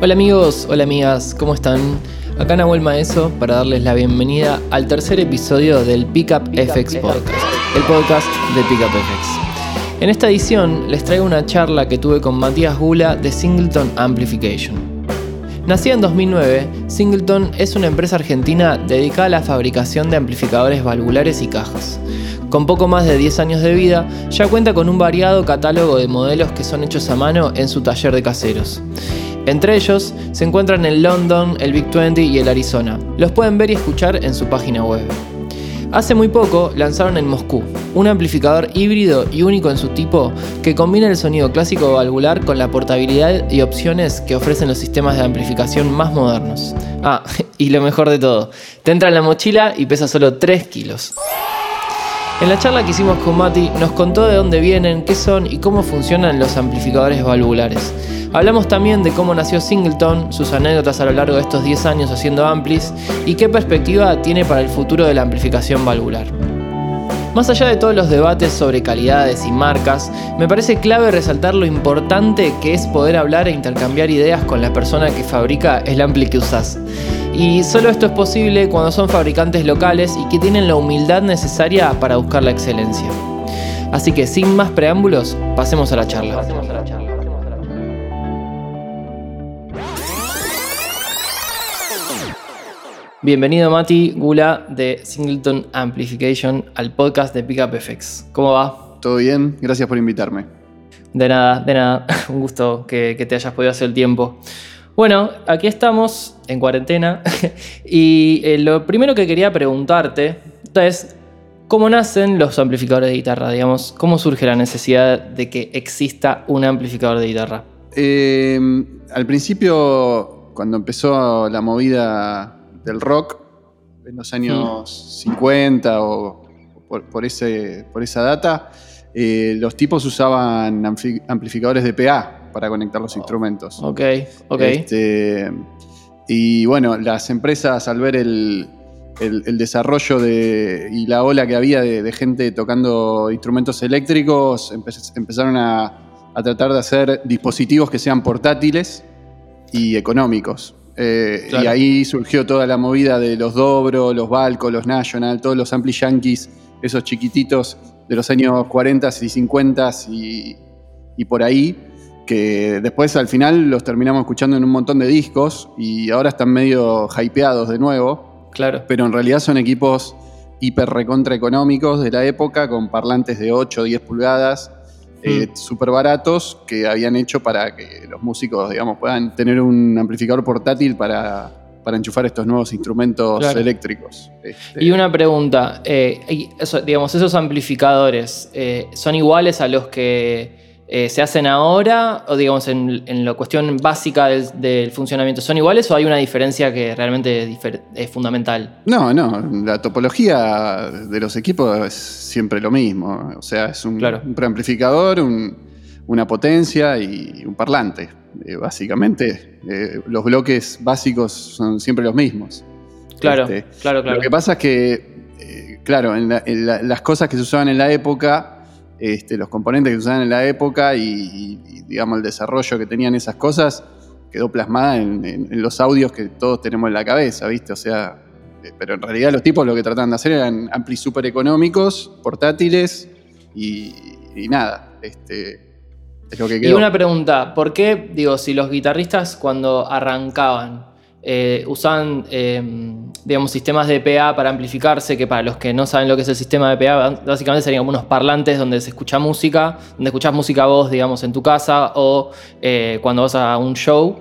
Hola amigos, hola amigas, ¿cómo están? Acá Nahuel Maeso para darles la bienvenida al tercer episodio del Pickup FX Podcast, el podcast de Pickup FX. En esta edición les traigo una charla que tuve con Matías Gula de Singleton Amplification. Nacida en 2009, Singleton es una empresa argentina dedicada a la fabricación de amplificadores valvulares y cajas. Con poco más de 10 años de vida, ya cuenta con un variado catálogo de modelos que son hechos a mano en su taller de caseros. Entre ellos se encuentran el London, el Big 20 y el Arizona. Los pueden ver y escuchar en su página web. Hace muy poco lanzaron el Moscú, un amplificador híbrido y único en su tipo que combina el sonido clásico valvular con la portabilidad y opciones que ofrecen los sistemas de amplificación más modernos. Ah, y lo mejor de todo, te entra en la mochila y pesa solo 3 kilos. En la charla que hicimos con Mati nos contó de dónde vienen, qué son y cómo funcionan los amplificadores valvulares. Hablamos también de cómo nació Singleton, sus anécdotas a lo largo de estos 10 años haciendo amplis y qué perspectiva tiene para el futuro de la amplificación valvular. Más allá de todos los debates sobre calidades y marcas, me parece clave resaltar lo importante que es poder hablar e intercambiar ideas con la persona que fabrica el ampli que usas. Y solo esto es posible cuando son fabricantes locales y que tienen la humildad necesaria para buscar la excelencia. Así que sin más preámbulos, pasemos a la charla. Bienvenido Mati Gula de Singleton Amplification al podcast de Pickup FX. ¿Cómo va? Todo bien, gracias por invitarme. De nada, de nada. Un gusto que, te hayas podido hacer el tiempo. Bueno, aquí estamos en cuarentena y eh, lo primero que quería preguntarte es cómo nacen los amplificadores de guitarra, digamos, cómo surge la necesidad de que exista un amplificador de guitarra. Eh, al principio, cuando empezó la movida del rock en los años 50 mm. o por, ese, por esa data, eh, los tipos usaban amplificadores de PA para conectar los instrumentos. Ok, ok. Este, y bueno, las empresas al ver el, desarrollo de, y la ola que había de, gente tocando instrumentos eléctricos, empezaron a, tratar de hacer dispositivos que sean portátiles y económicos. Eh, y ahí surgió toda la movida de los Dobro, los Balco, los National, todos los Ampli Yankees, esos chiquititos de los años 40 y 50 y, y por ahí, que después al final los terminamos escuchando en un montón de discos y ahora están medio hypeados de nuevo. Claro. Pero en realidad son equipos hiper recontra económicos de la época, con parlantes de 8 o 10 pulgadas, eh, mm. súper baratos que habían hecho para que los músicos, digamos, puedan tener un amplificador portátil para, enchufar estos nuevos instrumentos eléctriclos. Este, y una pregunta, eh, digamos, esos amplificadores, eh, ¿son iguales a los que eh, se hacen ahora, o digamos en, la cuestión básica del, funcionamiento, son iguales o hay una diferencia que realmente es, fundamental? No, no, la topología de los equipos es siempre lo mismo. O sea, es un, preamplificador, una potencia y un parlante. Eh, básicamente, eh, los bloques básicos son siempre los mismos. Claro, este, claro, claro. Lo que pasa es que, claro, en las cosas que se usaban en la época, este, los componentes que se usaban en la época y, digamos, el desarrollo que tenían esas cosas quedó plasmada en, los audios que todos tenemos en la cabeza, ¿viste? O sea, eh, pero en realidad los tipos lo que trataban de hacer eran amplis super económicos, portátiles y, nada. Este, es lo que quedó. Y una pregunta, ¿por qué, digo, si los guitarristas cuando arrancaban eh, usaban, eh, digamos, sistemas de PA para amplificarse, que para los que no saben lo que es el sistema de PA, básicamente serían como unos parlantes donde se escucha música, donde escuchas música vos, digamos, en tu casa o eh, cuando vas a un show.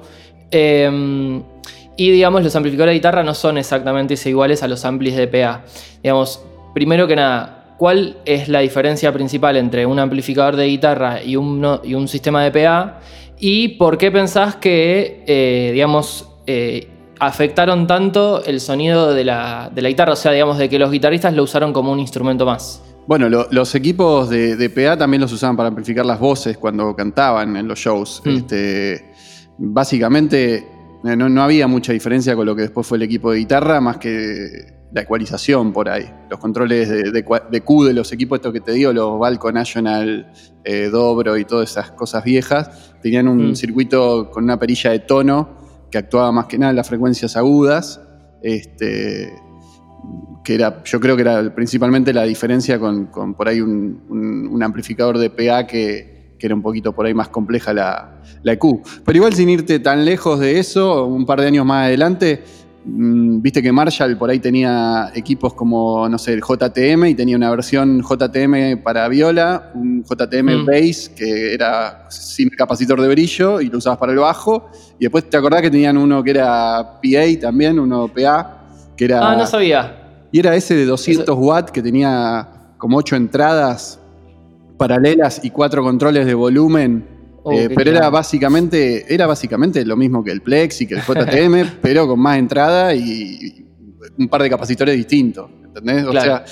y, digamos, los amplificadores de guitarra no son exactamente iguales a los amplis de PA. Digamos, primero que nada, ¿cuál es la diferencia principal entre un amplificador de guitarra y un, y un sistema de PA? ¿Y por qué pensás que, digamos, eh, afectaron tanto el sonido de la, guitarra, o sea, digamos, de que los guitarristas lo usaron como un instrumento más. Bueno, los equipos de, PA también los usaban para amplificar las voces cuando cantaban en los shows. Hmm. Este, básicamente eh, no, había mucha diferencia con lo que después fue el equipo de guitarra, más que la ecualización por ahí. Los controles de, Q de los equipos, estos que te digo, los Balco National, eh, Dobro y todas esas cosas viejas, tenían un hmm. circuito con una perilla de tono que actuaba más que nada en las frecuencias agudas. Este, que era, yo creo que era principalmente la diferencia con, por ahí un, amplificador de PA que, que, era un poquito por ahí más compleja la, la EQ. Pero igual sin irte tan lejos de eso, un par de años más adelante, viste que Marshall por ahí tenía equipos como, no sé, el JTM y tenía una versión JTM para viola, un JTM mm. bass que era sin capacitor de brillo y lo usabas para el bajo. Y después te acordás que tenían uno que era PA también, uno PA, que era... Ah, no sabía. Y era ese de 200 watts que tenía como 8 entradas paralelas y 4 controles de volumen Oh, eh, pero era básicamente, era básicamente lo mismo que el Plex y que el JTM, pero con más entrada y un par de capacitores distintos. ¿Entendés? O sea,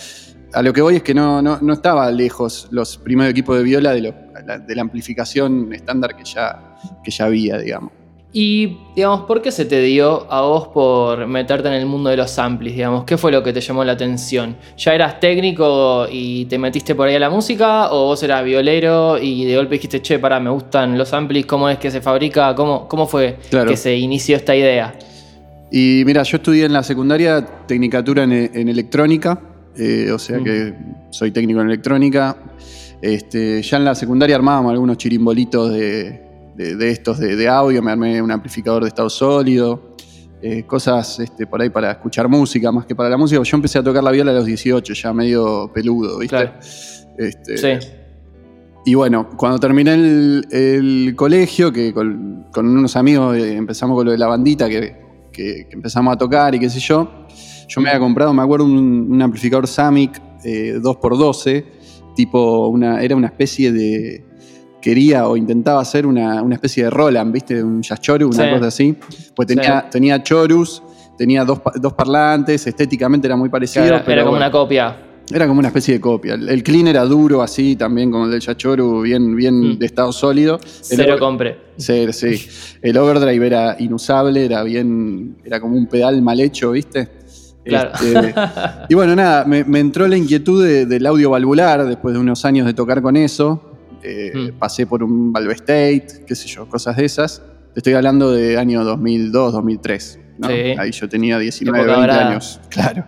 a lo que voy es que no, no, estaba lejos los primeros equipos de viola de, de la amplificación estándar que ya, que ya había, digamos. Y, digamos, ¿por qué se te dio a vos por meterte en el mundo de los amplis, digamos? ¿Qué fue lo que te llamó la atención? ¿Ya eras técnico y te metiste por ahí a la música? ¿O vos eras violero y de golpe dijiste, che, para, me gustan los amplis, cómo es que se fabrica? ¿Cómo, cómo fue que se inició esta idea? Y mira, yo estudié en la secundaria Tecnicatura en, electrónica, eh, o sea que soy técnico en electrónica. Este, ya en la secundaria armábamos algunos chirimbolitos de de, estos de, audio, me armé un amplificador de estado sólido, eh, cosas este, por ahí para escuchar música más que para la música. Yo empecé a tocar la viola a los 18, ya medio peludo, ¿viste? Este, sí. Y bueno, cuando terminé el, colegio, que con, unos amigos eh, empezamos con lo de la bandita, que, empezamos a tocar y qué sé yo, yo me había comprado, me acuerdo, un, amplificador Samic 2x12, eh, tipo, una, era una especie de, quería o intentaba hacer una, especie de Roland, ¿viste? Un Yaschoru, una cosa así. Pues tenía, tenía chorus, tenía dos, parlantes, estéticamente era muy parecido. era como una copia. Era como una especie de copia. El, clean era duro, así también como el del Yachoru, bien, bien mm. de estado sólido. Cero compre. Sí, sí. El overdrive era inusable, era bien. Era como un pedal mal hecho, ¿viste? Claro. Este, y bueno, nada, me, entró la inquietud del audio valvular después de unos años de tocar con eso. Eh, hmm. pasé por un Valve State, qué sé yo, cosas de esas. Te estoy hablando de año 2002, 2003. Ahí yo tenía 19, 20 años. Claro.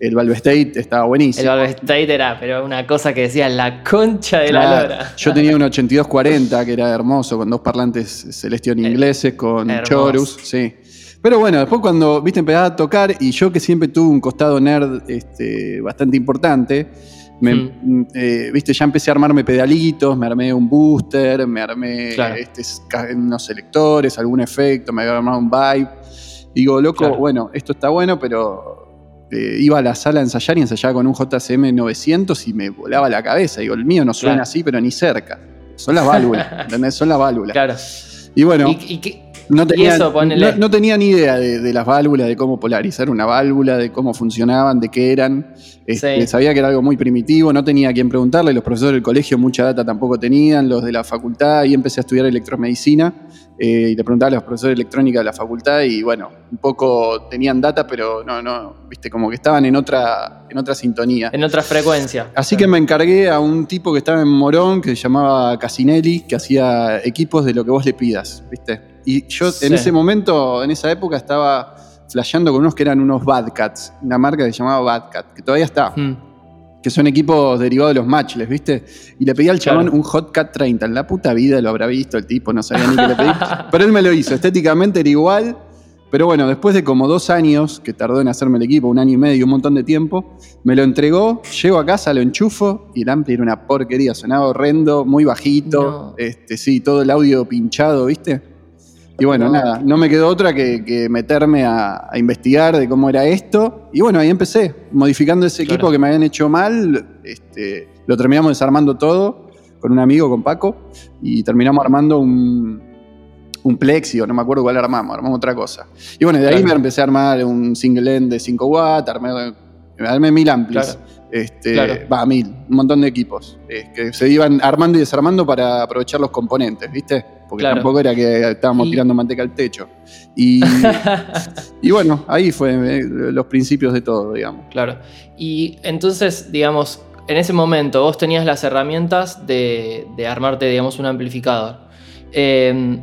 El Valve State estaba buenísimo. El Valve State era, pero una cosa que decía la concha de la lora. Yo tenía un 8240 que era hermoso, con dos parlantes Celestion ingleses, con Chorus, sí. Pero bueno, después cuando, viste, empezaba a tocar, y yo que siempre tuve un costado nerd este, bastante importante, me, mm. Mm, eh, viste, ya empecé a armarme pedalitos, me armé un booster, me armé este, unos selectores, algún efecto, me había armado un vibe. Digo, loco, bueno, esto está bueno, pero eh, iba a la sala a ensayar y ensayaba con un JCM 900 y me volaba la cabeza. Digo, el mío no suena así, pero ni cerca. Son las válvulas, ¿entendés? Son las válvulas. Claro. Y bueno. No tenía, no, tenía, ni idea de, las válvulas, de cómo polarizar una válvula, de cómo funcionaban, de qué eran. Este, sabía que era algo muy primitivo, no tenía a quién preguntarle. Los profesores del colegio mucha data tampoco tenían, los de la facultad, y empecé a estudiar electromedicina. Eh, y le preguntaba a los profesores de electrónica de la facultad, y bueno, un poco tenían data, pero no, no, viste, como que estaban en otra, en otra sintonía. En otra frecuencia. Así que me encargué a un tipo que estaba en Morón, que se llamaba Casinelli, que hacía equipos de lo que vos le pidas, viste. Y yo en ese momento, en esa época, estaba flasheando con unos que eran unos Bad Cats, una marca que se llamaba Bad Cat, que todavía está. Hmm. Que son equipos derivados de los matchless, ¿viste? Y le pedí al chabón un Hot Cat 30. En la puta vida lo habrá visto el tipo, no sabía ni qué le pedí. Pero él me lo hizo. Estéticamente era igual. Pero bueno, después de como dos años que tardó en hacerme el equipo, un año y medio, un montón de tiempo, me lo entregó, llego a casa, lo enchufo y el ampli era una porquería, sonaba horrendo, muy bajito, este, sí, todo el audio pinchado, ¿viste? Y bueno, nada, no me quedó otra que, meterme a, investigar de cómo era esto. Y bueno, ahí empecé, modificando ese equipo que me habían hecho mal. Este, lo terminamos desarmando todo con un amigo, con Paco, y terminamos armando un, un plexio, no me acuerdo cuál armamos, armamos otra cosa. Y bueno, de ahí me empecé a armar un single end de 5 watts, armé, armé mil amplis. Este, va, mil, un montón de equipos que se iban armando y desarmando para aprovechar los componentes, ¿viste? porque tampoco era que estábamos tirando manteca al techo. Y, y bueno, ahí fue eh, los principios de todo, digamos. Claro. Y entonces, digamos, en ese momento vos tenías las herramientas de, armarte, digamos, un amplificador. Em,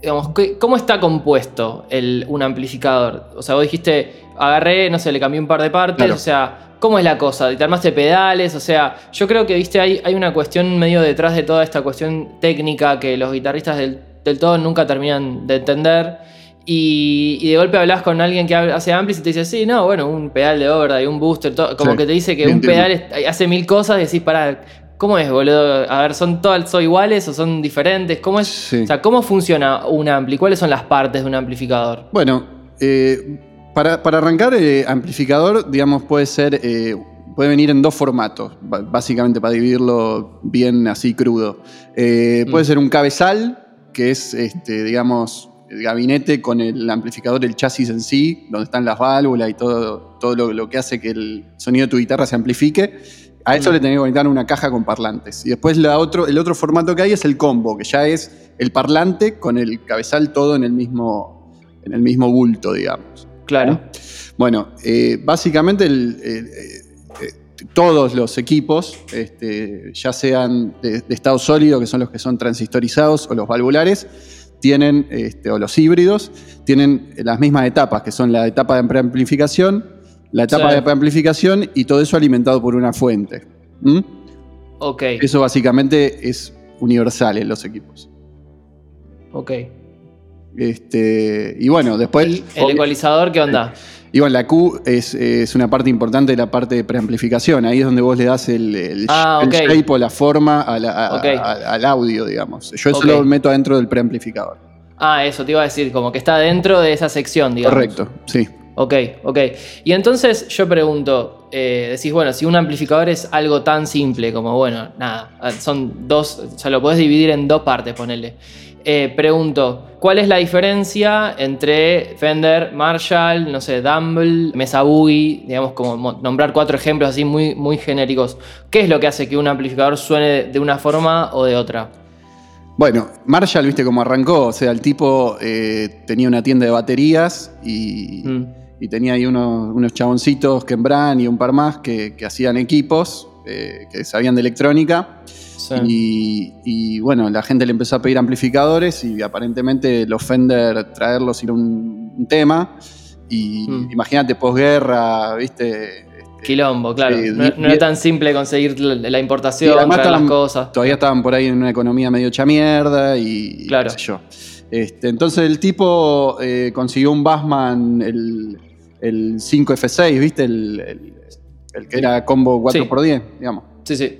digamos, ¿cómo está compuesto el, un amplificador? O sea, vos dijiste, agarré, no sé, le cambié un par de partes, o sea, ¿cómo es la cosa? ¿Te armaste pedales? O sea, yo creo que, viste, hay, hay una cuestión medio detrás de toda esta cuestión técnica que los guitarristas del, todo nunca terminan de entender. Y, de golpe hablas con alguien que hace amplis y te dice, sí, no, bueno, un pedal de overdrive, un booster, como que te dice que un pedal hace mil cosas y decís, para ¿Cómo es, boludo? A ver, ¿son todas iguales o son diferentes? ¿Cómo es? O sea, ¿cómo funciona un ampli? ¿Cuáles son las partes de un amplificador? Bueno, eh, para, arrancar, eh, amplificador, digamos, puede ser. Eh, puede venir en dos formatos, básicamente para dividirlo bien así crudo. Puede mm. ser un cabezal, que es, este, digamos, el gabinete con el amplificador, el chasis en sí, donde están las válvulas y todo, todo lo, lo, que hace que el sonido de tu guitarra se amplifique. A eso le tenés que conectar una caja con parlantes. Y después la otro, el otro formato que hay es el combo, que ya es el parlante con el cabezal todo en el mismo, en el mismo bulto, digamos. Claro. Bueno, eh, básicamente eh, eh, todos los equipos, este, ya sean de, estado sólido, que son los que son transistorizados, o los valvulares, tienen, este, o los híbridos, tienen las mismas etapas, que son la etapa de preamplificación, la etapa de amplificación y todo eso alimentado por una fuente. Ok. Eso básicamente es universal en los equipos. Ok. Este, y bueno, después. ¿El, ecualizador qué onda? Y bueno, la Q es, una parte importante de la parte de preamplificación. Ahí es donde vos le das el, ah, shape o la forma al audio, digamos. Yo eso lo meto adentro del preamplificador. Ah, eso te iba a decir, como que está dentro de esa sección, digamos. Correcto, sí. Ok, ok. Y entonces yo pregunto, eh, decís, bueno, si un amplificador es algo tan simple como, bueno, nada, son dos, o sea, lo podés dividir en dos partes, ponele. Eh, pregunto, ¿cuál es la diferencia entre Fender, Marshall, no sé, Dumble, Mesa Boogie, digamos, como nombrar cuatro ejemplos así muy, muy genéricos? ¿Qué es lo que hace que un amplificador suene de una forma o de otra? Bueno, Marshall, viste cómo arrancó, o sea, el tipo eh, tenía una tienda de baterías y... Mm y tenía ahí unos, unos chaboncitos, Kembran y un par más, que, hacían equipos, eh, que sabían de electrónica. Y, bueno, la gente le empezó a pedir amplificadores y aparentemente los Fender traerlos era un, tema. Y mm. imagínate, posguerra, ¿viste? Este, Quilombo, claro. no, era tan simple conseguir la, importación, traer las cosas. Todavía estaban por ahí en una economía medio hecha mierda y claro. qué sé yo. Este, entonces el tipo eh, consiguió un Bassman, el, el 5F6, ¿viste? El, que era combo 4x10, digamos. Sí, sí.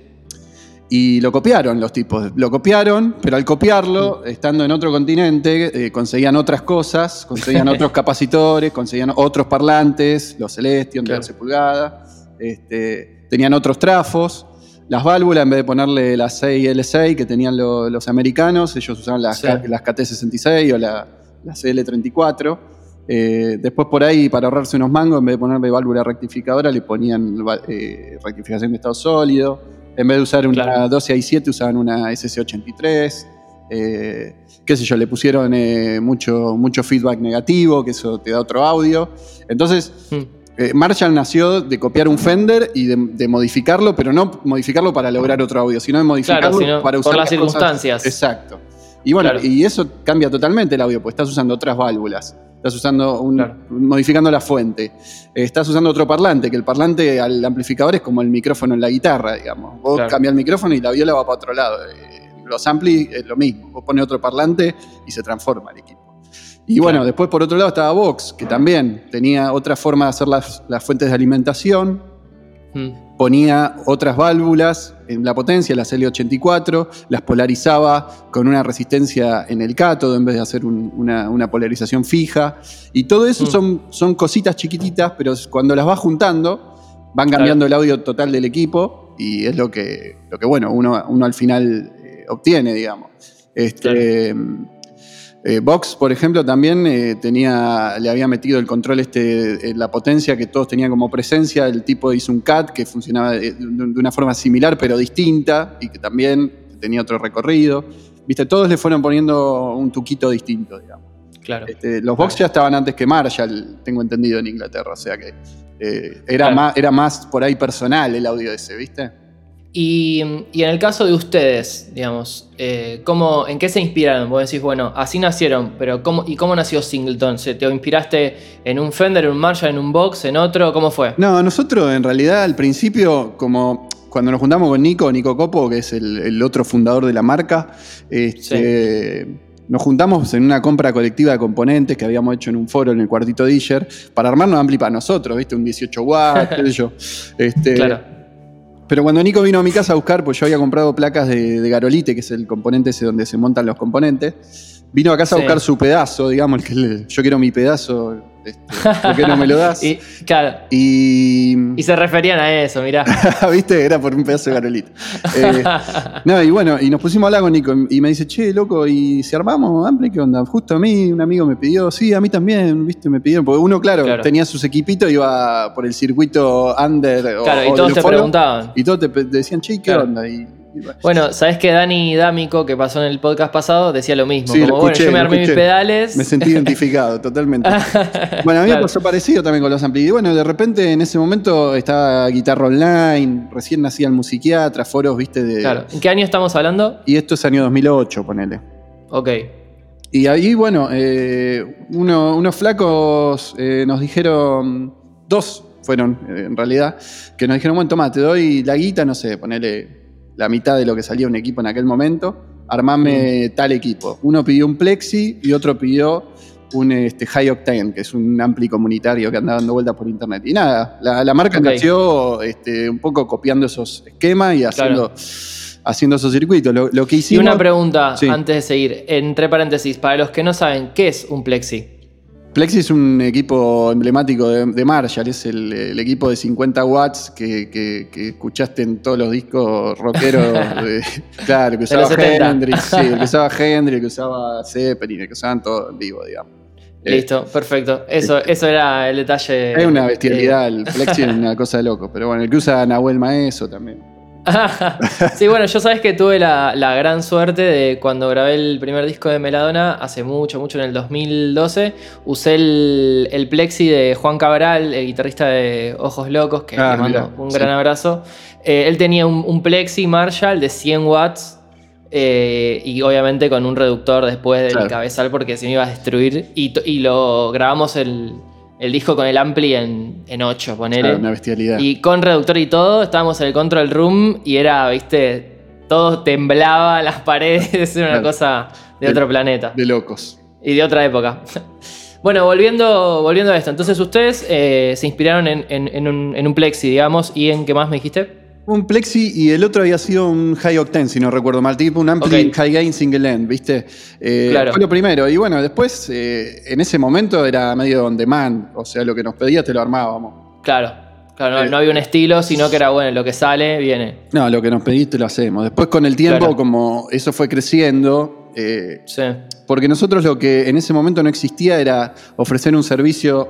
Y lo copiaron los tipos, lo copiaron, pero al copiarlo, estando en otro continente, eh, conseguían otras cosas, conseguían otros capacitores, conseguían otros parlantes, los Celestion de 11 pulgadas, este, tenían otros trafos. Las válvulas, en vez de ponerle las 6 L6 que tenían los americanos, ellos usaban las, las KT66 o la, las L34. Eh, después por ahí, para ahorrarse unos mangos, en vez de ponerle válvula rectificadora, le ponían eh, rectificación de estado sólido. En vez de usar una 12 i 7 usaban una SC83. Eh, qué sé yo, le pusieron mucho, mucho feedback negativo, que eso te da otro audio. Entonces, hmm. Marshall nació de copiar un Fender y de, modificarlo, pero no modificarlo para lograr otro audio, sino de modificarlo para usar por las circunstancias. Exacto. Y bueno, y eso cambia totalmente el audio, porque estás usando otras válvulas. Estás usando un, modificando la fuente. Estás usando otro parlante, que el parlante al amplificador es como el micrófono en la guitarra, digamos. Vos cambias el micrófono y la viola va para otro lado. Eh, los amplis es lo mismo. Vos pones otro parlante y se transforma el equipo. Y bueno, después por otro lado estaba Vox, que también tenía otra forma de hacer las, las fuentes de alimentación. Mm ponía otras válvulas en la potencia, las L84, las polarizaba con una resistencia en el cátodo en vez de hacer una, polarización fija. Y todo eso mm. son, son cositas chiquititas, pero cuando las vas juntando, van cambiando el audio total del equipo y es lo que, lo que bueno, uno, uno al final eh, obtiene, digamos. Este, eh, Vox, por ejemplo, también eh, tenía, le había metido el control este, la potencia que todos tenían como presencia. El tipo hizo un CAT que funcionaba de, una forma similar pero distinta y que también tenía otro recorrido. Viste, todos le fueron poniendo un tuquito distinto, digamos. Claro. Este, los Vox ya estaban antes que Marshall, tengo entendido, en Inglaterra. O sea que eh, más, era más por ahí personal el audio ese, ¿viste? Y, y en el caso de ustedes, digamos, eh, ¿cómo, ¿en qué se inspiraron? Vos decís, bueno, así nacieron, pero ¿cómo, ¿y cómo nació Singleton? ¿Se ¿Te inspiraste en un Fender, en un Marshall, en un Box, en otro? ¿Cómo fue? No, nosotros en realidad al principio, como cuando nos juntamos con Nico, Nico Copo, que es el, el otro fundador de la marca, este, nos juntamos en una compra colectiva de componentes que habíamos hecho en un foro en el cuartito Disher para armarnos ampli para nosotros, ¿viste? Un 18 watts, qué sé yo. Este, Claro. Pero cuando Nico vino a mi casa a buscar, pues yo había comprado placas de, de Garolite, que es el componente ese donde se montan los componentes, vino a casa Sí. a buscar su pedazo, digamos, el que le- yo quiero mi pedazo, este, ¿por qué no me lo das? y, claro, Y, y se referían a eso, mirá. ¿Viste? Era por un pedazo de Garolite. Eh, no, y bueno, y nos pusimos a hablar con Nico y me dice, che, loco, ¿y si armamos Ampli? ¿Qué onda? Justo a mí, un amigo me pidió, sí, a mí también, ¿viste? Me pidieron, porque uno, claro, Claro. tenía sus equipitos, iba por el circuito under Claro, o y todos te preguntaban. Y todos te decían, che, ¿qué Claro. onda? Y bueno. Sabes que Dani D'Amico, que pasó en el podcast pasado, decía lo mismo. Sí, lo como, escuché, bueno, yo me lo armé mis pedales. Me sentí identificado totalmente. Bueno, a mí Claro. me pasó parecido también con los ampli. Y bueno, de repente en ese momento estaba guitarra online, recién nacía el musiquiatra, foros, viste, de. Claro. ¿En qué año estamos hablando? Y esto es año 2008, ponele. Ok. Y ahí, bueno, eh, uno- unos flacos eh, nos dijeron, dos fueron eh, en realidad, que nos dijeron, bueno, toma, te doy la guita, no sé, ponele la mitad de lo que salía un equipo en aquel momento, armame tal equipo. Uno pidió un Plexi y otro pidió un este, High Octane, que es un ampli comunitario que anda dando vueltas por internet. Y nada, la, la marca nació este, un poco copiando esos esquemas y haciendo, haciendo esos circuitos. Lo, lo que Y hicimos... una pregunta Sí. antes de seguir. Entre paréntesis, para los que no saben, ¿qué es un Plexi? Plexi es un equipo emblemático de, de Marshall, es el, el equipo de 50 watts que, que- que escuchaste en todos los discos rockeros. de- claro, que usaba los 70. Hendrix, sí, el que usaba Hendrix, el que usaba Zeppelin, el que usaban todo en vivo, digamos. Eh, Listo, perfecto. Eso, eso era el detalle. Es una eh, bestialidad, el Plexi es una cosa de loco, pero bueno, el que usa Nahuel Maeso también. sí, bueno, yo sabes que tuve la, la gran suerte de cuando grabé el primer disco de Meladona, hace mucho, mucho, en el 2012, usé el, el plexi de Juan Cabral, el guitarrista de Ojos Locos, que Ah, le mando un sí. gran abrazo. Eh, él tenía un, un plexi Marshall de 100 watts. eh, y obviamente con un reductor después del Claro. cabezal porque se me iba a destruir. Y, y lo grabamos el, el disco con el ampli en, en 8, ponele. Claro, una bestialidad. Y con reductor y todo, estábamos en el control room y era, viste, todo temblaba, las paredes, era una Claro. cosa de De- otro planeta De locos. y de otra época. Bueno, volviendo, volviendo a esto, entonces ustedes eh, se inspiraron en, en- en un, en un plexi, digamos, y en qué más me dijiste. Un Plexi y el otro había sido un High Octane, si no recuerdo mal, tipo un Ampli. High Gain Single End, ¿viste? Eh, Claro. Fue lo primero. Y bueno, después, eh, en ese momento era medio on demand, o sea, lo que nos pedía te lo armábamos. Claro, claro, no, Eh, no había un estilo, sino que era bueno, lo que sale, viene. No, lo que nos pediste lo hacemos. Después, con el tiempo, Claro. como eso fue creciendo, eh, Sí, porque nosotros lo que en ese momento no existía era ofrecer un servicio,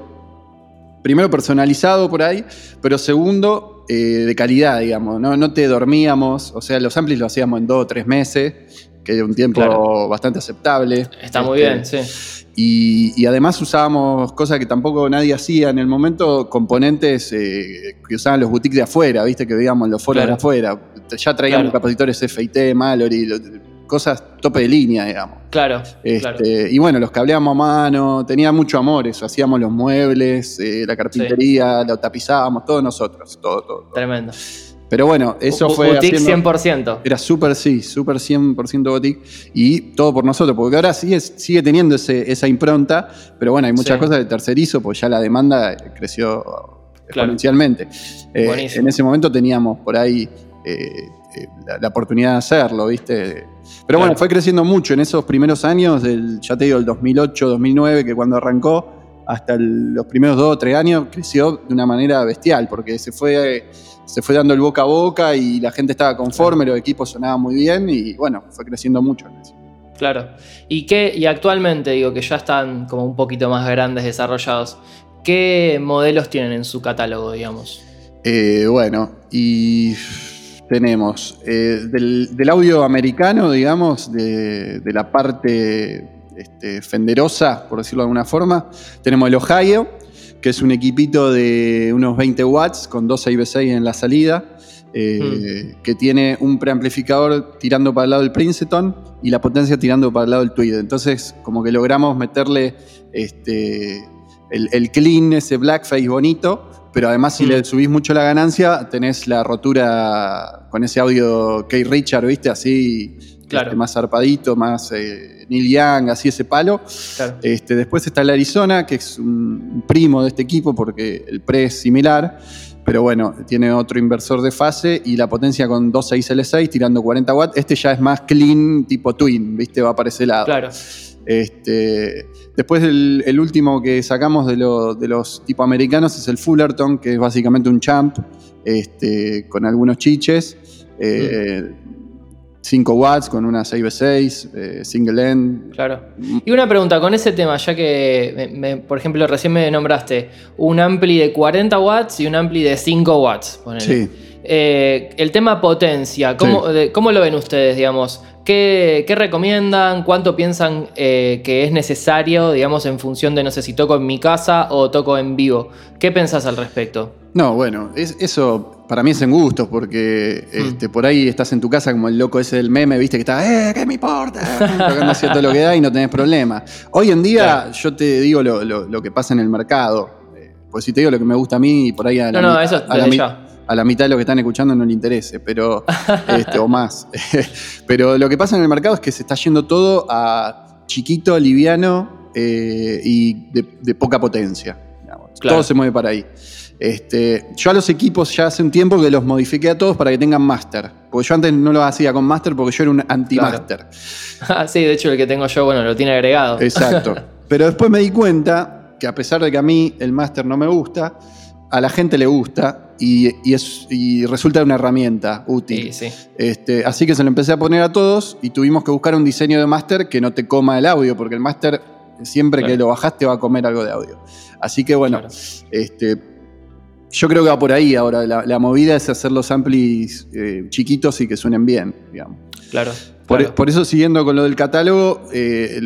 primero personalizado por ahí, pero segundo, eh, de calidad, digamos. No, no te dormíamos, o sea, los amplis lo hacíamos en dos o tres meses, que era un tiempo Claro. bastante aceptable. está muy Este, bien, sí. Y, y además usábamos cosas que tampoco nadie hacía en el momento, componentes eh, que usaban los boutiques de afuera, viste que veíamos en los foros Claro. de afuera. Ya traíamos Claro. capacitores FIT, Mallory, lo- cosas tope de línea, digamos. Claro, Este, claro. Y bueno, los cableábamos a mano, tenía mucho amor eso, hacíamos los muebles, eh, la carpintería, lo tapizábamos, todos nosotros, todo, todo. todo. Tremendo. Pero bueno, eso Bu- fue Boutique haciendo- 100%. era súper, sí, súper 100% boutique y todo por nosotros, porque ahora sigue, sigue teniendo ese- esa impronta, pero bueno, hay muchas Sí. cosas de tercerizo, pues ya la demanda creció Claro. exponencialmente. Eh, Buenísimo. en ese momento teníamos por ahí eh, la, la oportunidad de hacerlo, ¿viste? Pero bueno, Claro. fue creciendo mucho en esos primeros años, del, ya te digo, el 2008, 2009, que cuando arrancó, hasta el- los primeros dos o tres años, creció de una manera bestial, porque se fue, se fue dando el boca a boca y la gente estaba conforme, los equipos sonaban muy bien y bueno, fue creciendo mucho. Claro. ¿Y qué, y actualmente, digo, que ya están como un poquito más grandes, desarrollados, ¿qué modelos tienen en su catálogo, digamos? Eh, bueno, y tenemos eh, del, del audio americano, digamos, de, de la parte este, fenderosa, por decirlo de alguna forma, tenemos el Ohio, que es un equipito de unos 20 watts con dos 6 en la salida. eh, que tiene un preamplificador tirando para el lado del Princeton y la potencia tirando para el lado del Tweed. Entonces, como que logramos meterle este, el, clean, ese blackface bonito, pero además si le subís mucho la ganancia, tenés la rotura con ese audio Kate Richard, ¿viste? Así, este, más zarpadito, más eh, Neil Young, así ese palo. Este, después está el Arizona, que es un primo de este equipo porque el pre es similar pero bueno, tiene otro inversor de fase y la potencia con 26L6 tirando 40 watts. Este ya es más clean, tipo twin, ¿viste? Va para ese lado. Claro. Este, después el, último que sacamos de, de, los tipo americanos es el Fullerton, que es básicamente un champ este, con algunos chiches. Eh, 5 watts con una 6v6, eh, single end. Claro. Y una pregunta, con ese tema, ya que, por ejemplo, recién me nombraste un ampli de 40 watts y un ampli de 5 watts. Sí. Eh, el tema potencia, ¿cómo, ¿cómo, lo ven ustedes, digamos? ¿Qué, recomiendan? ¿Cuánto piensan eh, que es necesario, digamos, en función de, no sé, si toco en mi casa o toco en vivo? ¿Qué pensás al respecto? No, bueno, eso para mí es en gusto, porque mm. este, por ahí estás en tu casa como el loco ese del meme, viste que está, ¡eh, qué me importa! Tocando todo lo que da y no tenés problema. Hoy en día yo te digo lo, que pasa en el mercado. Eh, pues si te digo lo que me gusta a mí, y por ahí a la, no, no, eso a la, a la mitad de lo que están escuchando no le interese, pero este, o más. pero lo que pasa en el mercado es que se está yendo todo a chiquito, liviano eh, y de, poca potencia. Todo se mueve para ahí. Este, yo a los equipos ya hace un tiempo que los modifiqué a todos para que tengan master. Porque yo antes no lo hacía con master porque yo era un anti-master. Ah, sí, de hecho el que tengo yo, bueno, lo tiene agregado. Exacto. Pero después me di cuenta que a pesar de que a mí el master no me gusta, a la gente le gusta y, es, resulta una herramienta útil. Este, así que se lo empecé a poner a todos y tuvimos que buscar un diseño de máster que no te coma el audio, porque el máster siempre que lo bajaste va a comer algo de audio. Así que bueno, este, yo creo que va por ahí ahora. La, movida es hacer los amplis eh, chiquitos y que suenen bien, digamos. Claro. Por, eso, siguiendo con lo del catálogo, eh,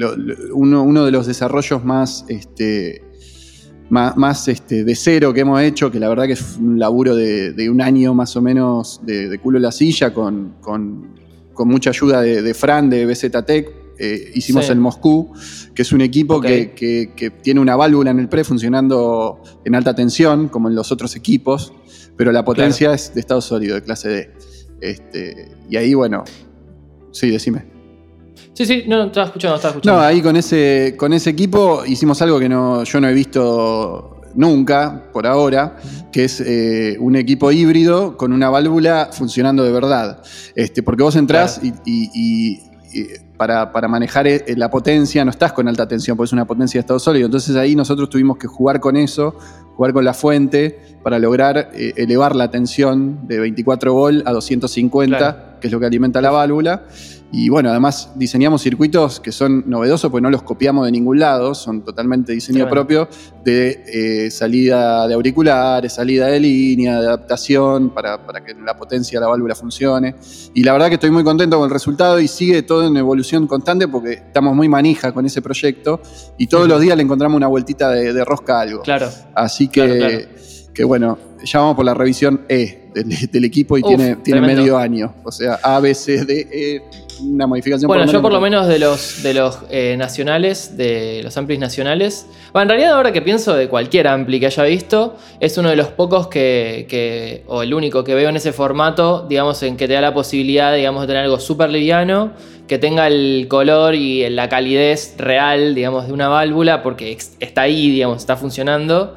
uno, uno, de los desarrollos más este, más, este, de cero que hemos hecho, que la verdad que es un laburo de, un año más o menos de, culo la silla, con, mucha ayuda de, Fran de BZ Tech. Eh, hicimos el Moscú, que es un equipo que, tiene una válvula en el pre funcionando en alta tensión, como en los otros equipos, pero la potencia es de estado sólido, de clase D. Este, y ahí, bueno, sí, decime. Sí, sí, no, estaba escuchando, estaba escuchando. No, ahí con ese, con ese equipo hicimos algo que no, yo no he visto nunca, por ahora, que es eh, un equipo híbrido con una válvula funcionando de verdad. Este, porque vos entrás y, para, manejar eh, la potencia no estás con alta tensión, porque es una potencia de estado sólido. Entonces ahí nosotros tuvimos que jugar con eso, jugar con la fuente, para lograr eh, elevar la tensión de 24 volt a 250, que es lo que alimenta la válvula. Y bueno, además diseñamos circuitos que son novedosos porque no los copiamos de ningún lado, son totalmente diseño propio de eh, salida de auriculares, salida de línea, de adaptación para, que la potencia de la válvula funcione. Y la verdad que estoy muy contento con el resultado y sigue todo en evolución constante porque estamos muy manija con ese proyecto y todos los días le encontramos una vueltita de, rosca a algo. Claro. Así que, que bueno, ya vamos por la revisión E del, equipo y tiene, tiene medio año. O sea, A, B, C, D, E una modificación. Bueno, yo por lo menos de los, de los eh, nacionales, de los amplis nacionales, bueno, en realidad ahora que pienso de cualquier ampli que haya visto, es uno de los pocos que, o el único que veo en ese formato, digamos, en que te da la posibilidad, digamos, de tener algo súper liviano, que tenga el color y la calidez real, digamos, de una válvula, porque está ahí, digamos, está funcionando.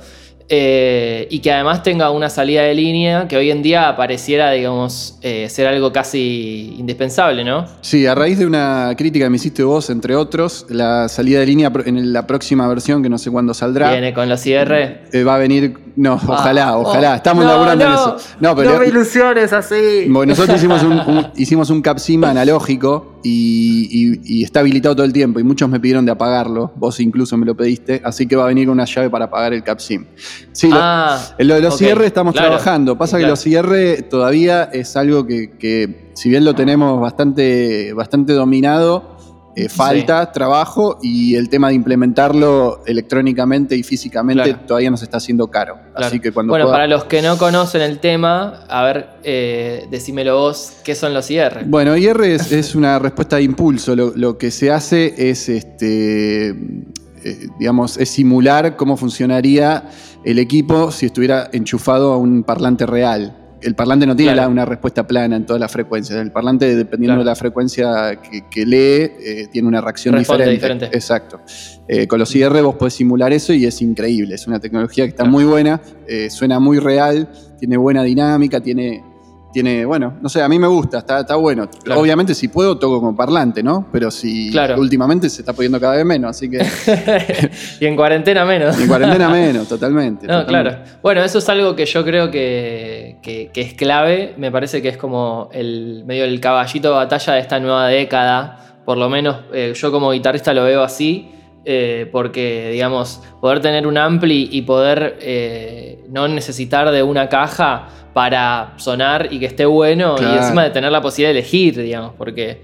Eh, y que además tenga una salida de línea que hoy en día pareciera, digamos, eh, ser algo casi indispensable, ¿no? Sí, a raíz de una crítica que me hiciste vos, entre otros, la salida de línea en la próxima versión, que no sé cuándo saldrá. Viene con los IR. Eh, va a venir. No, ah, ojalá, ojalá. Oh, Estamos laburando en eso. No, pero. No me ilusiones así. Bueno, nosotros hicimos un, hicimos un capsim analógico y, está habilitado todo el tiempo. Y muchos me pidieron de apagarlo. Vos incluso me lo pediste. Así que va a venir una llave para apagar el capsim. Sí, ah, lo de los cierres estamos trabajando. Pasa que los cierres todavía es algo que, si bien lo tenemos bastante, bastante dominado, eh, falta trabajo y el tema de implementarlo electrónicamente y físicamente todavía nos está haciendo caro. Así que cuando bueno, para los que no conocen el tema, a ver, eh, decímelo vos, ¿qué son los IR? Bueno, IR es, una respuesta de impulso. Lo, que se hace es, este, eh, digamos, es simular cómo funcionaría el equipo si estuviera enchufado a un parlante real el parlante no tiene una respuesta plana en todas las frecuencias. El parlante, dependiendo de la frecuencia que, lee, eh, tiene una reacción diferente. Exacto. Eh, con los IR vos podés simular eso y es increíble. Es una tecnología que está muy buena, eh, suena muy real, tiene buena dinámica, tiene tiene, bueno, no sé, a mí me gusta, está, está bueno. Obviamente si puedo toco con parlante, ¿no? Pero si últimamente se está pudiendo cada vez menos, así que... y en cuarentena menos. Y en cuarentena menos, totalmente. No, claro. Bueno, eso es algo que yo creo que, es clave, me parece que es como el medio del caballito de batalla de esta nueva década, por lo menos eh, yo como guitarrista lo veo así. Eh, porque, digamos, poder tener un ampli y poder eh, no necesitar de una caja para sonar y que esté bueno y encima de tener la posibilidad de elegir, digamos, porque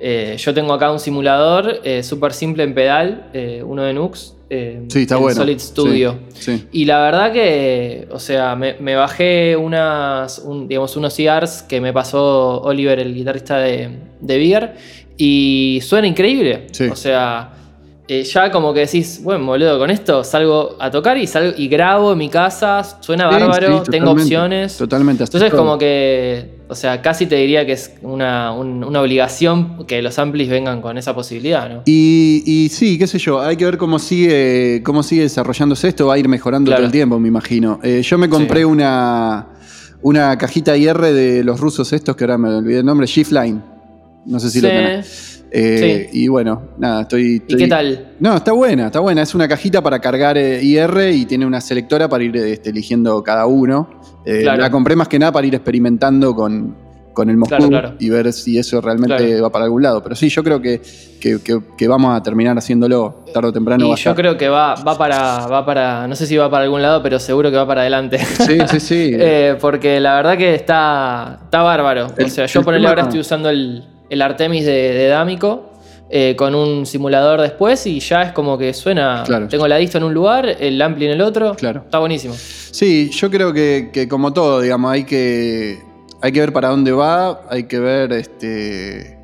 eh, yo tengo acá un simulador eh, súper simple en pedal, eh, uno de Nux, sí, está bueno. Solid Studio. Y la verdad que, o sea, me, bajé unas, digamos, unos CRs que me pasó Oliver, el guitarrista de, de Beer, y suena increíble. O sea eh, ya como que decís, bueno, boludo, con esto salgo a tocar y salgo y grabo en mi casa, suena bárbaro, tengo opciones. Totalmente. Entonces como que, o sea, casi te diría que es una, obligación que los amplis vengan con esa posibilidad, ¿no? Y, sí, qué sé yo, hay que ver cómo sigue, cómo sigue desarrollándose esto, va a ir mejorando todo el tiempo, me imagino. Eh, yo me compré una, una cajita IR de los rusos estos, que ahora me olvidé el nombre, Shiftline. No sé si lo tenés. Eh, y bueno, nada, estoy, ¿Y qué tal? No, está buena, está buena. Es una cajita para cargar eh, IR y tiene una selectora para ir este, eligiendo cada uno. Eh, la compré más que nada para ir experimentando con, el Moscú y ver si eso realmente va para algún lado. Pero sí, yo creo que, que, vamos a terminar haciéndolo tarde o temprano. Y yo creo que va, va, para, va para, no sé si va para algún lado, pero seguro que va para adelante. Sí, sí, sí. porque la verdad que está, está bárbaro. o sea, yo por ahora estoy usando el, el Artemis de, Dámico. Eh, con un simulador después y ya es como que suena. Tengo la disto en un lugar, el ampli en el otro. Claro. Está buenísimo. Sí, yo creo que, como todo, digamos, hay que, hay que ver para dónde va, hay que ver este.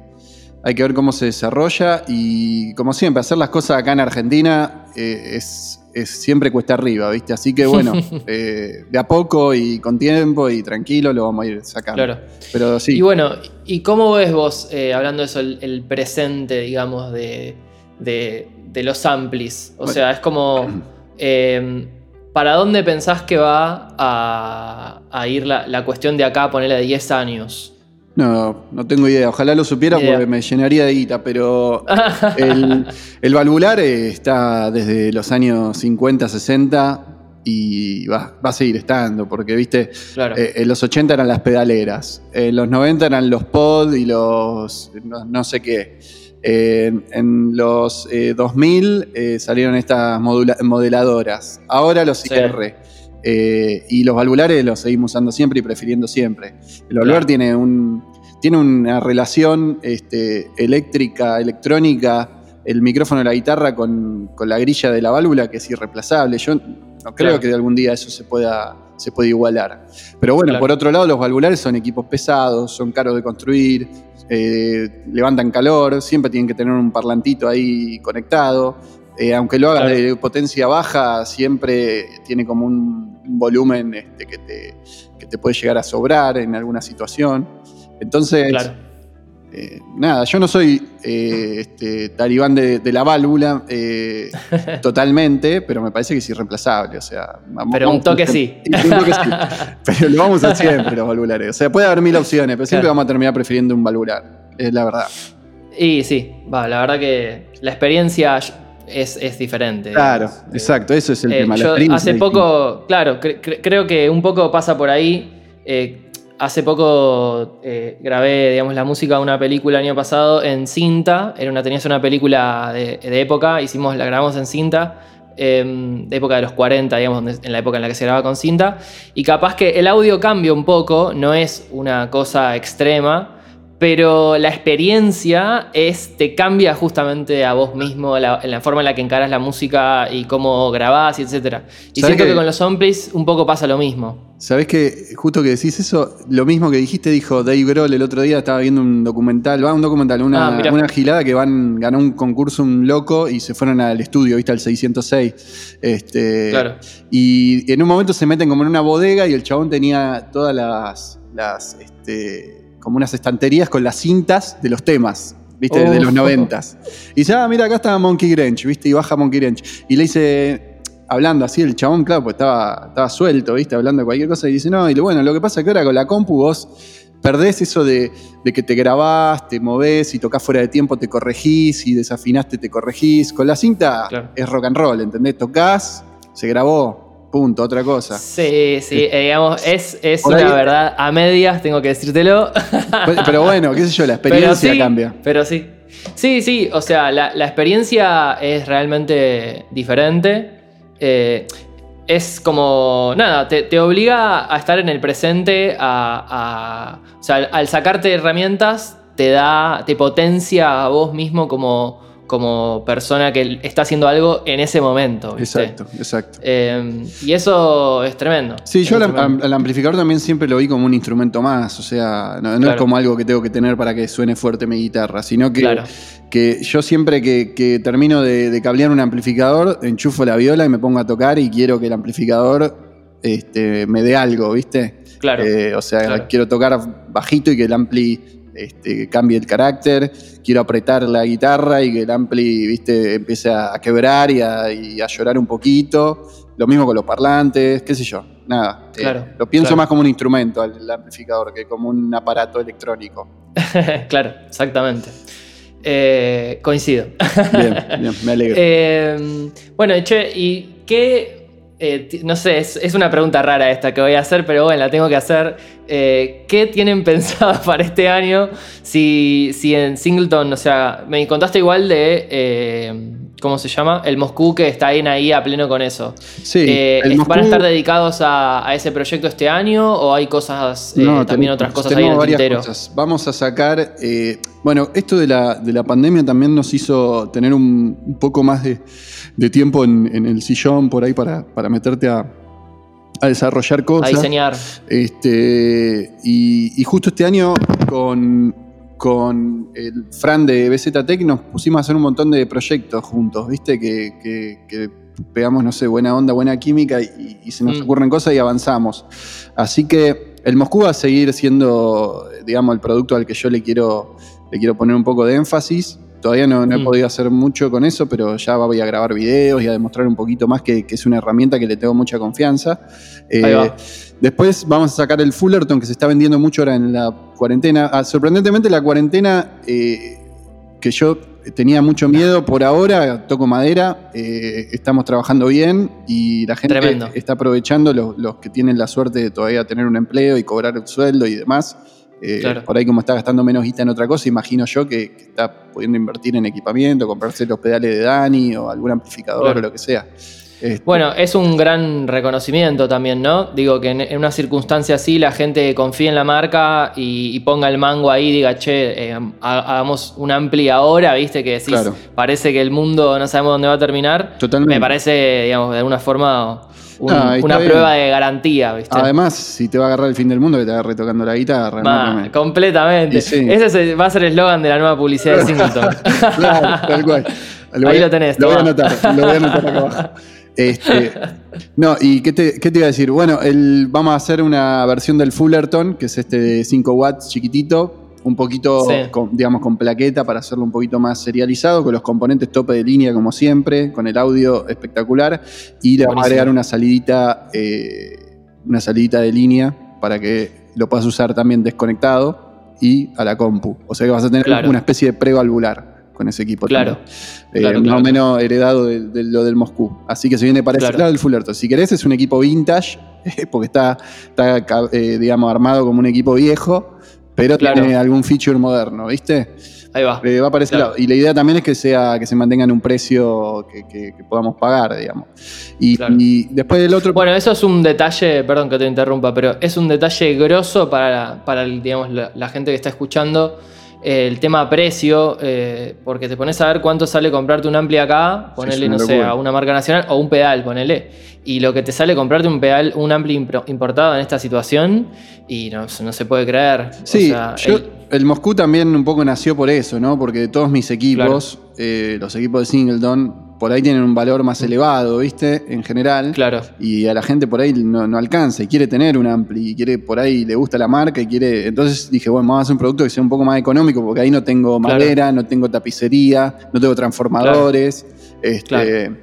Hay que ver cómo se desarrolla y, como siempre, hacer las cosas acá en Argentina eh, es, siempre cuesta arriba, ¿viste? Así que bueno, eh, de a poco y con tiempo y tranquilo lo vamos a ir sacando. Claro. Pero sí. Y bueno, ¿y cómo ves vos, eh, hablando de eso, el, presente, digamos, de, los amplis? O sea, es como. Em, ¿Para dónde pensás que va a, ir la, la, cuestión de acá, ponerle de 10 años? No, no tengo idea. Ojalá lo supiera porque me llenaría de guita, pero el, valvular está desde los años 50, 60 y va, a seguir estando, porque viste, eh, en los 80 eran las pedaleras, en los 90 eran los pod y los no, sé qué. en los 2000 eh, eh, salieron estas modeladoras, ahora los IR. Eh, y los valvulares los seguimos usando siempre y prefiriendo siempre. El valvular tiene, un, tiene una relación este, eléctrica, electrónica, el micrófono de la guitarra con, la grilla de la válvula que es irreemplazable. Yo no creo que de algún día eso se pueda, se igualar. Pero bueno, por otro lado, los valvulares son equipos pesados, son caros de construir, eh, levantan calor, siempre tienen que tener un parlantito ahí conectado. Eh, aunque lo hagas de potencia baja, siempre tiene como un, volumen este, que, te, te, puede llegar a sobrar en alguna situación. Entonces, eh, nada, yo no soy eh, este, talibán de, la válvula totalmente, pero me parece que es irreemplazable. O sea, pero un toque sí. Un toque sí. Pero lo vamos a hacer siempre los valvulares. O sea, puede haber mil opciones, pero siempre vamos a terminar prefiriendo un valvular. Es la verdad. Y sí, va, la verdad que la experiencia es, diferente. Claro, exacto, eso es el eh, tema. Yo hace poco, claro, creo que un poco pasa por ahí. Eh, hace poco eh, grabé, digamos, la música de una película el año pasado en cinta. Era una, tenías una película de, época, hicimos, la grabamos en cinta. Em, de época de los 40, digamos, en la época en la que se grababa con cinta. Y capaz que el audio cambia un poco, no es una cosa extrema, pero la experiencia es, te cambia justamente a vos mismo, la, en la forma en la que encaras la música y cómo grabás, y etc. Y siento que, con los samples un poco pasa lo mismo. Sabés que justo que decís eso, lo mismo que dijiste dijo Dave Grohl el otro día, estaba viendo un documental, va un documental, una, ah, una gilada que van, ganó un concurso un loco y se fueron al estudio, viste, al 606. Este, claro. Y en un momento se meten como en una bodega y el chabón tenía todas las, las este, como unas estanterías con las cintas de los temas, ¿viste? de los noventas. Y dice, ah, mira, acá está Monkey Grange, ¿viste? Y baja Monkey Grange. Y le dice, hablando así, el chabón, claro, pues estaba, estaba suelto, ¿viste? Hablando de cualquier cosa. Y dice, no, y bueno, lo que pasa es que ahora con la compu vos perdés eso de, que te grabás, te movés, y tocas fuera de tiempo te corregís, y desafinaste te corregís. Con la cinta es rock and roll, ¿entendés? Tocas, se grabó, Punto, otra cosa. Sí, sí, eh, digamos, es, una verdad a medias, tengo que decírtelo. Pero bueno, qué sé yo, la experiencia cambia. Pero sí. Sí, sí, o sea, la, experiencia es realmente diferente. Eh, es como, nada, te, obliga a estar en el presente, a, o sea, al sacarte herramientas, te da, te potencia a vos mismo como como persona que está haciendo algo en ese momento. Exacto, exacto. Eh, y eso es tremendo. Sí, yo al, amplificador también siempre lo vi como un instrumento más, o sea, no, es como algo que tengo que tener para que suene fuerte mi guitarra, sino que, que yo siempre que, termino de, cablear un amplificador, enchufo la viola y me pongo a tocar y quiero que el amplificador este, me dé algo, ¿viste? Claro. Eh, o sea, quiero tocar bajito y que el ampli este, cambie el carácter, quiero apretar la guitarra y que el ampli ¿viste? empiece a quebrar y a, llorar un poquito. Lo mismo con los parlantes, qué sé yo, nada. Eh, lo pienso más como un instrumento el amplificador que como un aparato electrónico. claro, exactamente. Eh, coincido. bien, bien, me alegro. Eh, bueno, che, ¿y qué eh, no sé, es, una pregunta rara esta que voy a hacer, pero bueno, la tengo que hacer. Eh, ¿Qué tienen pensado para este año? Si, si en Singleton, o sea, me contaste igual de, eh, ¿cómo se llama? El Moscú que está ahí, ahí a pleno con eso. Sí. ¿Van a estar dedicados a, ese proyecto este año o hay cosas, también otras cosas ahí en el tintero? Vamos a sacar, bueno, esto de la, de la pandemia también nos hizo tener un poco más de de tiempo en, el sillón por ahí para, para meterte a, desarrollar cosas. A diseñar. Este, y, justo este año con, con el Fran de BZ Tech nos pusimos a hacer un montón de proyectos juntos, ¿viste? Que, pegamos, no sé, buena onda, buena química y, se nos mm. ocurren cosas y avanzamos. Así que el Moscú va a seguir siendo, digamos, el producto al que yo le quiero, le quiero poner un poco de énfasis. Todavía no, he mm. podido hacer mucho con eso, pero ya voy a grabar videos y a demostrar un poquito más que, es una herramienta que le tengo mucha confianza. Eh, después vamos a sacar el Fullerton, que se está vendiendo mucho ahora en la cuarentena. Ah, sorprendentemente, la cuarentena, eh, que yo tenía mucho miedo por ahora, toco madera, eh, estamos trabajando bien y la gente está aprovechando, los, los que tienen la suerte de todavía tener un empleo y cobrar el sueldo y demás eh, por ahí como está gastando menos guita en otra cosa, imagino yo que, está pudiendo invertir en equipamiento, comprarse los pedales de Dani o algún amplificador o lo que sea. Este, bueno, es un gran reconocimiento también, ¿no? Digo que en, una circunstancia así la gente confíe en la marca y, ponga el mango ahí y diga, che, eh, hagamos un ampli ahora, ¿viste? Que decís, parece que el mundo no sabemos dónde va a terminar. Totalmente. Me parece, digamos, de alguna forma una prueba de garantía, ¿viste? Además, si te va a agarrar el fin del mundo, que te agarre tocando la guitarra. completamente. Ese va a ser el eslogan de la nueva publicidad de Singleton. claro, tal cual. Ahí lo tenés. Lo voy a anotar, lo voy a anotar acá abajo. Este, no, y qué te, iba a decir? Bueno, el, vamos a hacer una versión del Fullerton, que es este de 5 watts chiquitito, un poquito, con, digamos, con plaqueta para hacerlo un poquito más serializado, con los componentes tope de línea como siempre, con el audio espectacular, y le vamos a agregar una salidita, eh, una salidita de línea para que lo puedas usar también desconectado y a la compu. O sea que vas a tener una especie de prevalvular con ese equipo. Claro. Eh, más o menos heredado de, lo del Moscú. Así que se viene para ese lado el Fullerton. Si querés, es un equipo vintage, porque está, está eh, digamos, armado como un equipo viejo pero Claro. tiene algún feature moderno, ¿viste? Ahí va. Eh, va para ese Claro. lado. Y la idea también es que sea que se mantenga en un precio que, que- que podamos pagar, digamos. Y, Claro. y después del otro. Bueno, eso es un detalle, perdón que te interrumpa, pero es un detalle grosso para, para digamos, la, la gente que está escuchando eh, el tema precio, eh, porque te pones a ver cuánto sale comprarte un ampli acá, ponele, no sé, a una marca nacional, o un pedal, ponele. Y lo que te sale comprarte un pedal, un ampli importado en esta situación, y no, no se puede creer. O Sí, sea, yo- el- el, Moscú también un poco nació por eso, ¿no? Porque todos mis equipos, eh, los equipos de Singleton, por ahí tienen un valor más elevado, ¿viste? En general. claro. Y a la gente por ahí no, no alcanza y quiere tener un ampli, y quiere por ahí le gusta la marca y quiere. Entonces dije, bueno, vamos a hacer un producto que sea un poco más económico, porque ahí no tengo Claro. madera, no tengo tapicería, no tengo transformadores. Este, Claro.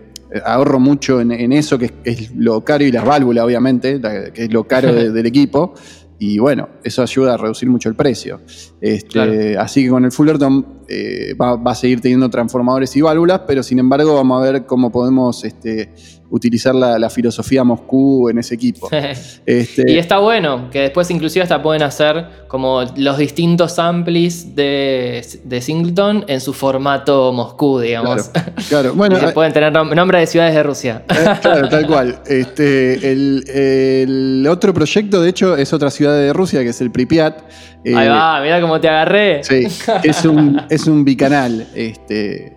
Ahorro mucho en, en eso, que es, es lo caro, y las válvulas, obviamente, la- que es lo caro de- del equipo. Y bueno, eso ayuda a reducir mucho el precio. Este, Claro. Así que con el Fullerton eh, va, va a seguir teniendo transformadores y válvulas, pero sin embargo vamos a ver cómo podemos este, utilizar la, la filosofía Moscú en ese equipo. Este, Y está bueno, que después inclusive hasta pueden hacer como los distintos amplis de, de Singleton en su formato Moscú, digamos. claro, claro. Bueno, y se eh, pueden tener nom- nombre de ciudades de Rusia. eh, claro, tal cual. Este, el, el otro proyecto, de hecho, es otra ciudad de Rusia, que es el Pripyat. Eh, Ahí va, mira cómo te agarré. Sí, es un, es un bicanal. Este,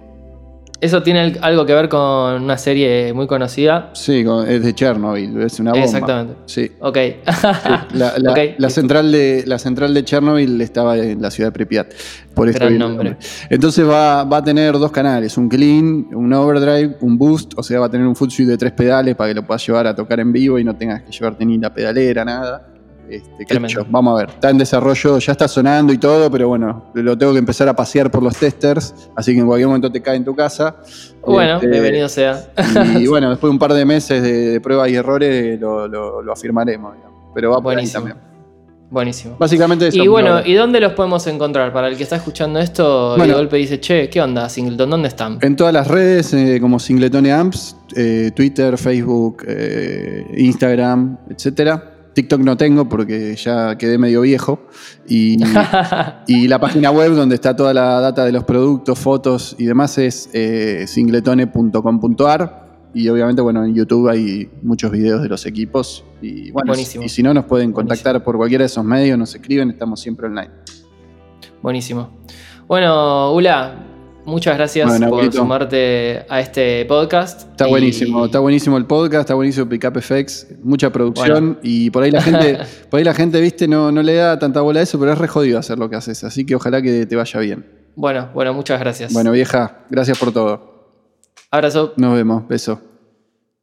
Eso tiene algo que ver con una serie muy conocida. sí, es de Chernobyl, es una bomba. Exactamente. Sí. Ok. La, la- Ok, la central de, la central de Chernobyl estaba en la ciudad de Pripyat. Por Gran nombre. Entonces va, va a tener dos canales, un clean, un overdrive, un boost, o sea, va a tener un full suite de tres pedales para que lo puedas llevar a tocar en vivo y no tengas que llevarte ni la pedalera, nada. Este, Tremendo. vamos a ver, está en desarrollo, ya está sonando y todo, pero bueno, lo tengo que empezar a pasear por los testers, así que en cualquier momento te cae en tu casa. Bueno, Este, bienvenido sea. Y bueno, después de un par de meses de, de pruebas y errores lo, lo- lo afirmaremos, digamos. pero va por ahí Buenísimo. también. Buenísimo. Básicamente eso. Y bueno. ¿y dónde los podemos encontrar? Para el que está escuchando esto y Bueno. de golpe dice, che, ¿qué onda, Singleton? ¿Dónde están? En todas las redes, eh, como Singletone Amps, eh, Twitter, Facebook, eh, Instagram, etcétera. TikTok no tengo porque ya quedé medio viejo. Y, y la página web donde está toda la data de los productos, fotos y demás es eh, singletone.com.ar. Y obviamente, bueno, en YouTube hay muchos videos de los equipos. Y bueno, Buenísimo. y si no, nos pueden contactar por cualquiera de esos medios, nos escriben, estamos siempre online. Buenísimo. Bueno, Ula, muchas gracias Bueno, por Abuelito. sumarte a este podcast. Está Y- buenísimo, está buenísimo el podcast, está buenísimo Pickup FX, mucha producción y por ahí la gente, por ahí la gente, viste, no, no le da tanta bola a eso, pero es re jodido hacer lo que haces, así que ojalá que te vaya bien. Bueno, bueno, muchas gracias. Bueno, vieja, gracias por todo. Abrazo. Nos vemos, beso.